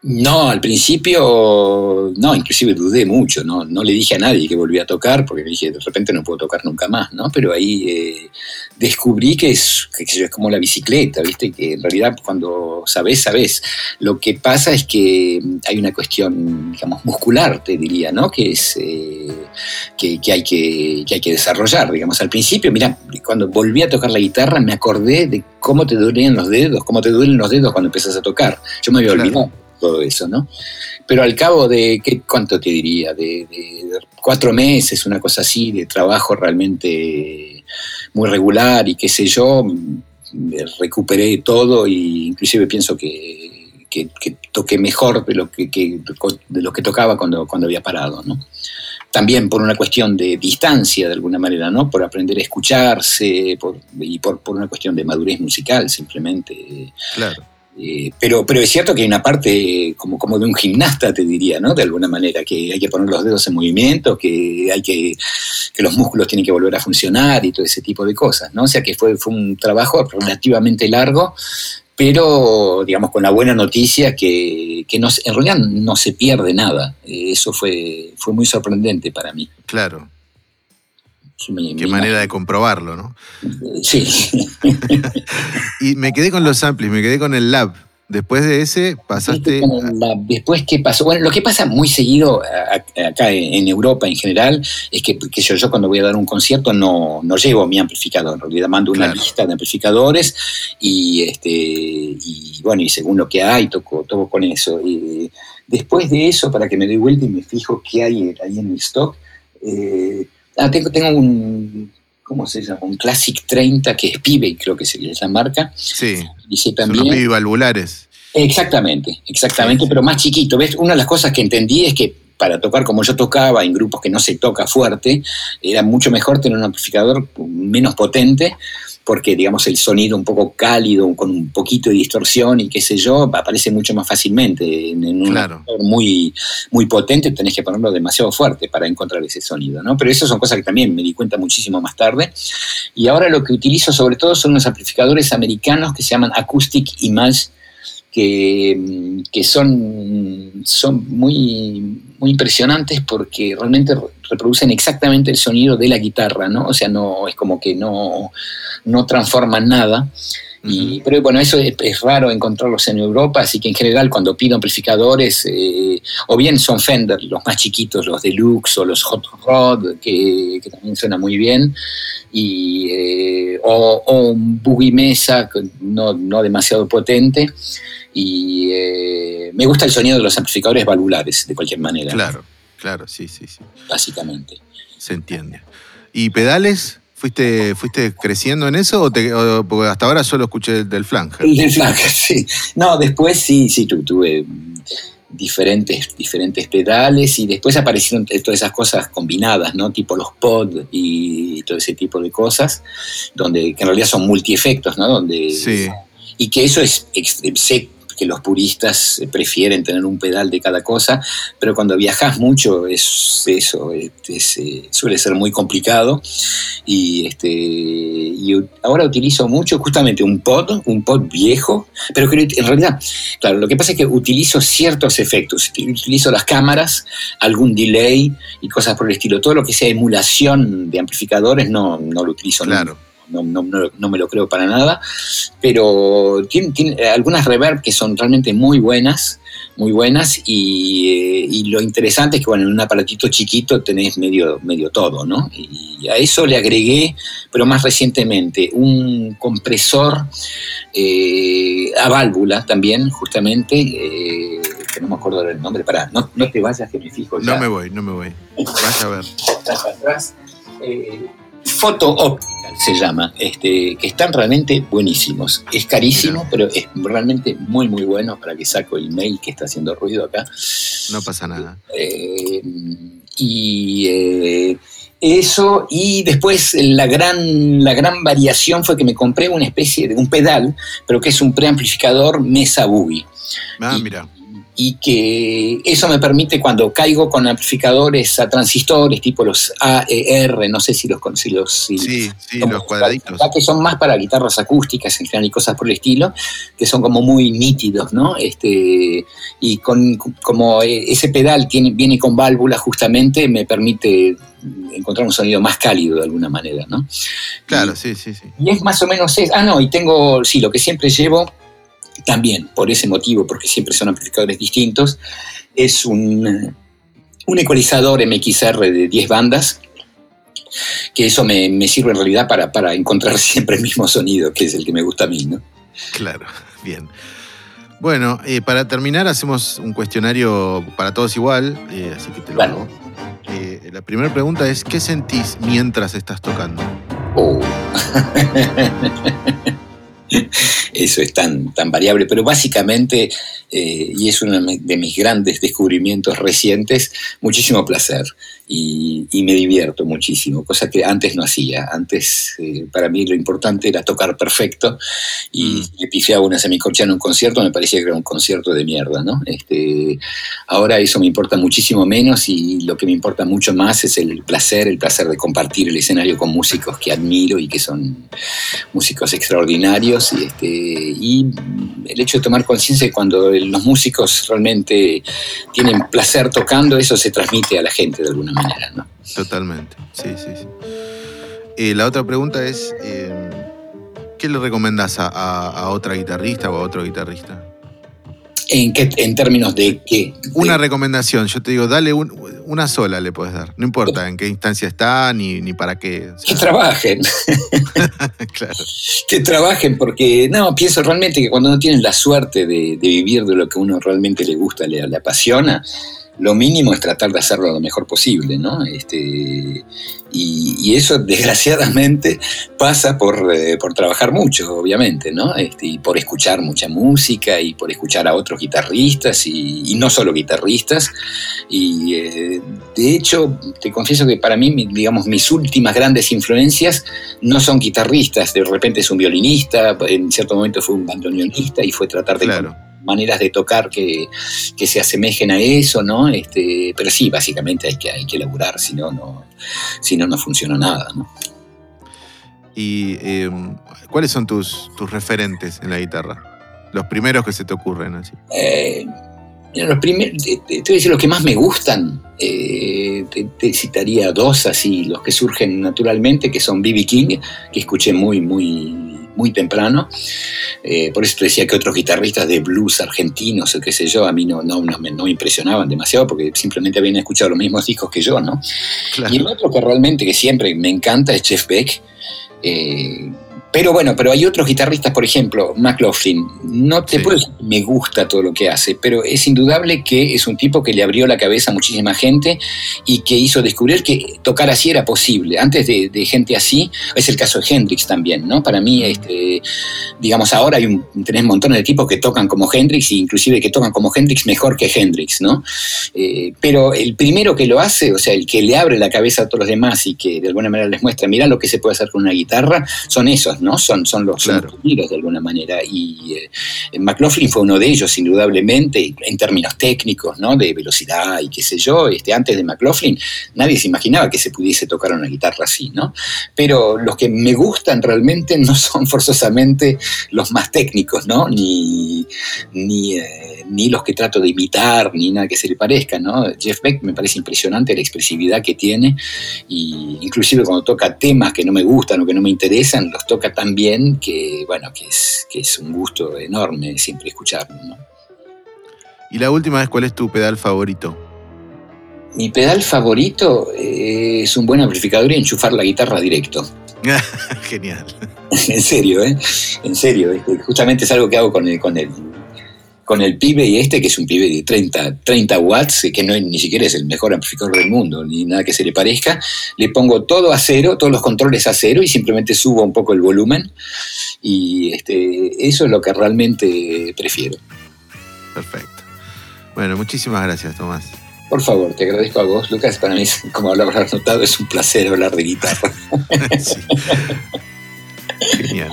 No, al principio, no, inclusive dudé mucho, no, no le dije a nadie que volvía a tocar, porque dije, de repente no puedo tocar nunca más, ¿no? Pero ahí eh, descubrí que es, que es como la bicicleta, ¿viste? Que en realidad cuando sabes, sabes. Lo que pasa es que hay una cuestión, digamos, muscular, te diría, ¿no? Que es eh, que, hay que, hay que desarrollar, digamos. Al principio, mira, cuando volví a tocar la guitarra me acordé de cómo te duelen los dedos, cómo te duelen los dedos cuando empiezas a tocar. Yo me había olvidado todo eso, ¿no? Pero al cabo de, ¿qué, ¿cuánto te diría? De, cuatro meses, una cosa así, de trabajo realmente muy regular y qué sé yo, recuperé todo e inclusive pienso que, que, toqué mejor de lo que, de lo que tocaba cuando, cuando había parado, ¿no? También por una cuestión de distancia, de alguna manera, ¿no? Por aprender a escucharse y por, por una cuestión de madurez musical, simplemente. Claro eh, pero, pero es cierto que hay una parte como, como de un gimnasta, te diría, ¿no? De alguna manera, que hay que poner los dedos en movimiento, que hay que, que los músculos tienen que volver a funcionar y todo ese tipo de cosas, ¿no? O sea que fue, fue un trabajo relativamente largo, pero digamos con la buena noticia que, que no, en realidad no se pierde nada. Eh, eso fue, fue muy sorprendente para mí. Claro, Qué manera de comprobarlo, ¿no? Sí. y me quedé con los samples, me quedé con el lab. Después de ese pasaste. Después, ¿qué pasó? Bueno, lo que pasa muy seguido acá en Europa en general es que, yo, cuando voy a dar un concierto no, no llevo mi amplificador. En realidad mando una lista de amplificadores y, este, y bueno, y según lo que hay, toco, toco con eso. Y después de eso, para que me doy vuelta y me fijo qué hay ahí en el stock, eh, Ah, tengo, tengo un, ¿cómo se llama? Un Classic 30 que es Pibe, creo que es la marca. Sí. Dice también. Son los valvulares. Exactamente, exactamente, pero más chiquito. ¿Ves? Una de las cosas que entendí es que para tocar como yo tocaba en grupos que no se toca fuerte, era mucho mejor tener un amplificador menos potente porque digamos el sonido un poco cálido, con un poquito de distorsión y qué sé yo, aparece mucho más fácilmente. En, un claro. muy, muy potente tenés que ponerlo demasiado fuerte para encontrar ese sonido, ¿no? Pero eso son cosas que también me di cuenta muchísimo más tarde. Y ahora lo que utilizo sobre todo son unos amplificadores americanos que se llaman Acoustic Image, que, que son, son muy, muy impresionantes porque realmente reproducen exactamente el sonido de la guitarra, ¿no? O sea, no es como que no no transforman nada. Y, pero bueno, eso es, raro encontrarlos en Europa, así que en general cuando pido amplificadores, eh, o bien son Fender, los más chiquitos, los Deluxe o los Hot Rod, que, también suenan muy bien, y, eh, o, un Boogie Mesa, no, no demasiado potente, y eh, me gusta el sonido de los amplificadores valvulares, de cualquier manera. Claro, claro, sí, sí, sí. Básicamente. Se entiende. ¿Y pedales? ¿Fuiste, ¿Fuiste creciendo en eso o, porque hasta ahora solo escuché del flanger? Del flanger, sí. No, después sí, sí, tuve diferentes, diferentes pedales y después aparecieron todas esas cosas combinadas, ¿no? Tipo los pod y todo ese tipo de cosas, donde que en realidad son multi-efectos, ¿no? Donde, sí. Y que eso es, sé que los puristas prefieren tener un pedal de cada cosa, pero cuando viajas mucho es eso, suele ser muy complicado. Y, este, y ahora utilizo mucho justamente un pod, un pod viejo, pero que en realidad, claro, lo que pasa es que utilizo ciertos efectos, utilizo las cámaras, algún delay y cosas por el estilo. Todo lo que sea emulación de amplificadores no, no lo utilizo claro. No, no, me lo creo para nada, pero tiene, tiene, algunas reverb que son realmente muy buenas, muy buenas, y, y, lo interesante es que bueno, en un aparatito chiquito tenés medio, medio todo, ¿no? Y a eso le agregué, pero más recientemente, un compresor eh, a válvula también, justamente, eh, que no me acuerdo del nombre, para no, no te vayas que me fijo. Ya. No me voy, no me voy. Vaya a ver. Estás atrás. Eh, Foto Optical se llama, este, que están realmente buenísimos. Es carísimo, pero es realmente muy, muy bueno para que saco el mail que está haciendo ruido acá. No pasa nada. Eh, y eh, eso, y después la gran, la gran variación fue que me compré una especie de un pedal, pero que es un preamplificador Mesa Boogie. Ah, Y- mira. Y que eso me permite cuando caigo con amplificadores a transistores tipo los AER, no sé si los... con- Si los si- Sí, los cuadraditos. que son más para guitarras acústicas en general y cosas por el estilo, que son como muy nítidos, ¿no? Este, y con, como eh, ese pedal tiene, viene con válvula justamente, me permite encontrar un sonido más cálido de alguna manera, ¿no? Claro, sí, sí, sí. Y es más o menos es. Ah, no, y tengo, sí, lo que siempre llevo, también por ese motivo, porque siempre son amplificadores distintos, es un, un ecualizador MXR de 10 bandas, que eso me, me sirve en realidad para, para encontrar siempre el mismo sonido, que es el que me gusta a mí, ¿no? Claro, bien. Bueno, eh, para terminar hacemos un cuestionario para todos igual, eh, así que te lo Vale. hago. Eh, la primera pregunta es, ¿qué sentís mientras estás tocando? Oh. Eso es tan, tan variable, pero básicamente, eh, y es uno de mis grandes descubrimientos recientes, muchísimo placer y, y me divierto muchísimo, cosa que antes no hacía. Antes eh, para mí lo importante era tocar perfecto y Mm. le pifiaba una semicorchea en un concierto, me parecía que era un concierto de mierda, ¿no? Este, ahora eso me importa muchísimo menos y lo que me importa mucho más es el placer, el placer de compartir el escenario con músicos que admiro y que son músicos extraordinarios y, este, y el hecho de tomar conciencia de cuando los músicos realmente tienen placer tocando, eso se transmite a la gente de alguna manera, ¿no? Totalmente, sí, sí, sí. Eh, la otra pregunta es, eh, ¿qué le recomendás a otra guitarrista o a otro guitarrista? ¿En, qué, en términos de qué? Una De- recomendación, yo te digo, dale un- una sola le puedes dar. No importa en qué instancia está ni, ni para qué. o que trabajen, claro, que trabajen, porque no, pienso realmente que cuando uno tiene la suerte de, de vivir de lo que uno realmente le gusta, le, le apasiona, lo mínimo es tratar de hacerlo lo mejor posible, ¿no? Este, y, eso, desgraciadamente, pasa por, eh, por trabajar mucho, obviamente, ¿no? Este, y por escuchar mucha música y por escuchar a otros guitarristas y, y no solo guitarristas. Y eh, de hecho, te confieso que para mí, digamos, mis últimas grandes influencias no son guitarristas, de repente es un violinista, en cierto momento fue un bandoneonista y fue tratar de claro. Maneras de tocar que, que se asemejen a eso, ¿no? Este, pero sí, básicamente hay que, hay que laburar, si no, no, si no, no funciona nada, ¿no? ¿Y eh, cuáles son tus, tus referentes en la guitarra? Los primeros que se te ocurren así. Eh, mira, los primeros, te, te- te voy a decir los que más me gustan, eh, te, te citaría dos así, los que surgen naturalmente, que son B.B. King, que escuché muy, muy, muy temprano. Eh, por eso te decía que otros guitarristas de blues argentinos o qué sé yo, a mí no, no, no me, no me impresionaban demasiado porque simplemente habían escuchado los mismos discos que yo, ¿no? Claro. Y el otro que realmente que siempre me encanta es Jeff Beck. Eh, pero bueno, pero hay otros guitarristas, por ejemplo, McLaughlin. No te Sí. puedo decir que me gusta todo lo que hace, pero es indudable que es un tipo que le abrió la cabeza a muchísima gente y que hizo descubrir que tocar así era posible. Antes de, de gente así, es el caso de Hendrix también, ¿no? Para mí, este, digamos, ahora hay un, tenés montones de tipos que tocan como Hendrix, e inclusive que tocan como Hendrix mejor que Hendrix, ¿no? Eh, pero el primero que lo hace, o sea, el que le abre la cabeza a todos los demás y que de alguna manera les muestra, mira lo que se puede hacer con una guitarra, son esos, ¿no? Son, son los, Claro. de alguna manera. Y eh, McLaughlin fue uno de ellos, indudablemente, en términos técnicos, ¿no? De velocidad y qué sé yo. Este, antes de McLaughlin, nadie se imaginaba que se pudiese tocar una guitarra así, ¿no? Pero los que me gustan realmente no son forzosamente los más técnicos, ¿no? Ni, ni, eh, ni, los que trato de imitar, ni nada que se le parezca, ¿no? Jeff Beck me parece impresionante la expresividad que tiene, y inclusive cuando toca temas que no me gustan o que no me interesan, los toca tan bien que, bueno, que es, que es un gusto enorme siempre escucharlo, ¿no? Y la última vez, ¿cuál es tu pedal favorito? Mi pedal favorito eh, es un buen amplificador y enchufar la guitarra directo. Genial. en serio, ¿eh? En serio. Justamente es algo que hago con el, con el, con el pibe y este, que es un pibe de 30, 30 watts, que no ni siquiera es el mejor amplificador del mundo, ni nada que se le parezca. Le pongo todo a cero, todos los controles a cero y simplemente subo un poco el volumen. Y este, eso es lo que realmente prefiero. Perfecto. Bueno, muchísimas gracias, Tomás. Por favor, te agradezco a vos, Lucas. Para mí, como lo habrás notado, es un placer hablar de guitarra. Genial.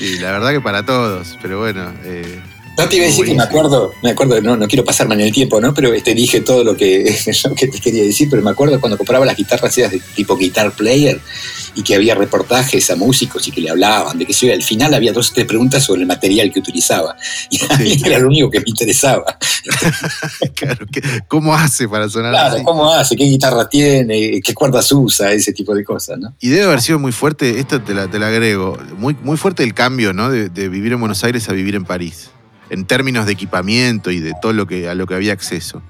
Sí, la verdad que para todos, pero bueno. Eh, no te iba a decir que me acuerdo, me acuerdo, no, no quiero pasarme en el tiempo, ¿no? Pero te este, dije todo lo que, lo que te quería decir, pero me acuerdo cuando compraba las guitarras de tipo guitar player y que había reportajes a músicos y que le hablaban, de que si al final había dos o tres preguntas sobre el material que utilizaba. Y a mí era lo único que me interesaba. claro, ¿cómo hace para sonar claro, ¿cómo hace? ¿Qué guitarra tiene? ¿Qué cuerdas usa? Ese tipo de cosas, ¿no? Y debe haber sido muy fuerte, esto te la, te la agrego, muy, muy fuerte el cambio, ¿no? De, de vivir en Buenos Aires a vivir en París en términos de equipamiento y de todo lo que, a lo que había acceso.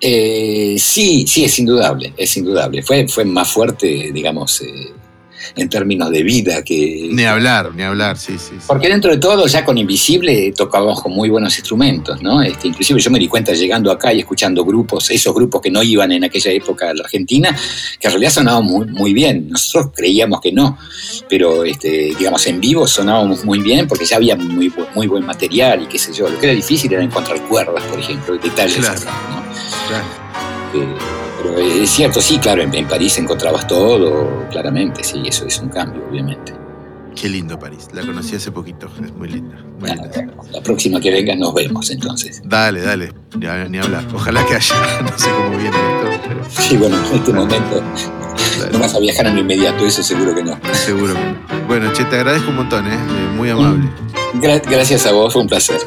Eh, sí, sí, es indudable, es indudable. Fue, fue más fuerte, digamos, eh, en términos de vida que... Ni hablar, ni hablar, sí, sí, Porque dentro de todo, ya con Invisible tocábamos con muy buenos instrumentos, ¿no? Este, inclusive yo me di cuenta llegando acá y escuchando grupos, esos grupos que no iban en aquella época a la Argentina, que en realidad sonaban muy, muy bien. Nosotros creíamos que no, pero este, digamos, en vivo sonábamos muy bien porque ya había muy, muy buen material y qué sé yo. Lo que era difícil era encontrar cuerdas, por ejemplo, detalles claro. ¿no? Claro. Eh, pero es cierto, sí, claro, en, París encontrabas todo, claramente, sí, eso es un cambio, obviamente. Qué lindo París, la conocí hace poquito, es muy linda. la próxima que venga nos vemos entonces. Dale, dale, ni, hablar. Ojalá que haya, no sé cómo viene esto, pero... Sí, bueno, en este momento no vas a viajar en lo inmediato, eso seguro que no. Seguro que no. Bueno, Che, te agradezco un montón, ¿eh? muy amable. gracias a vos, fue un placer.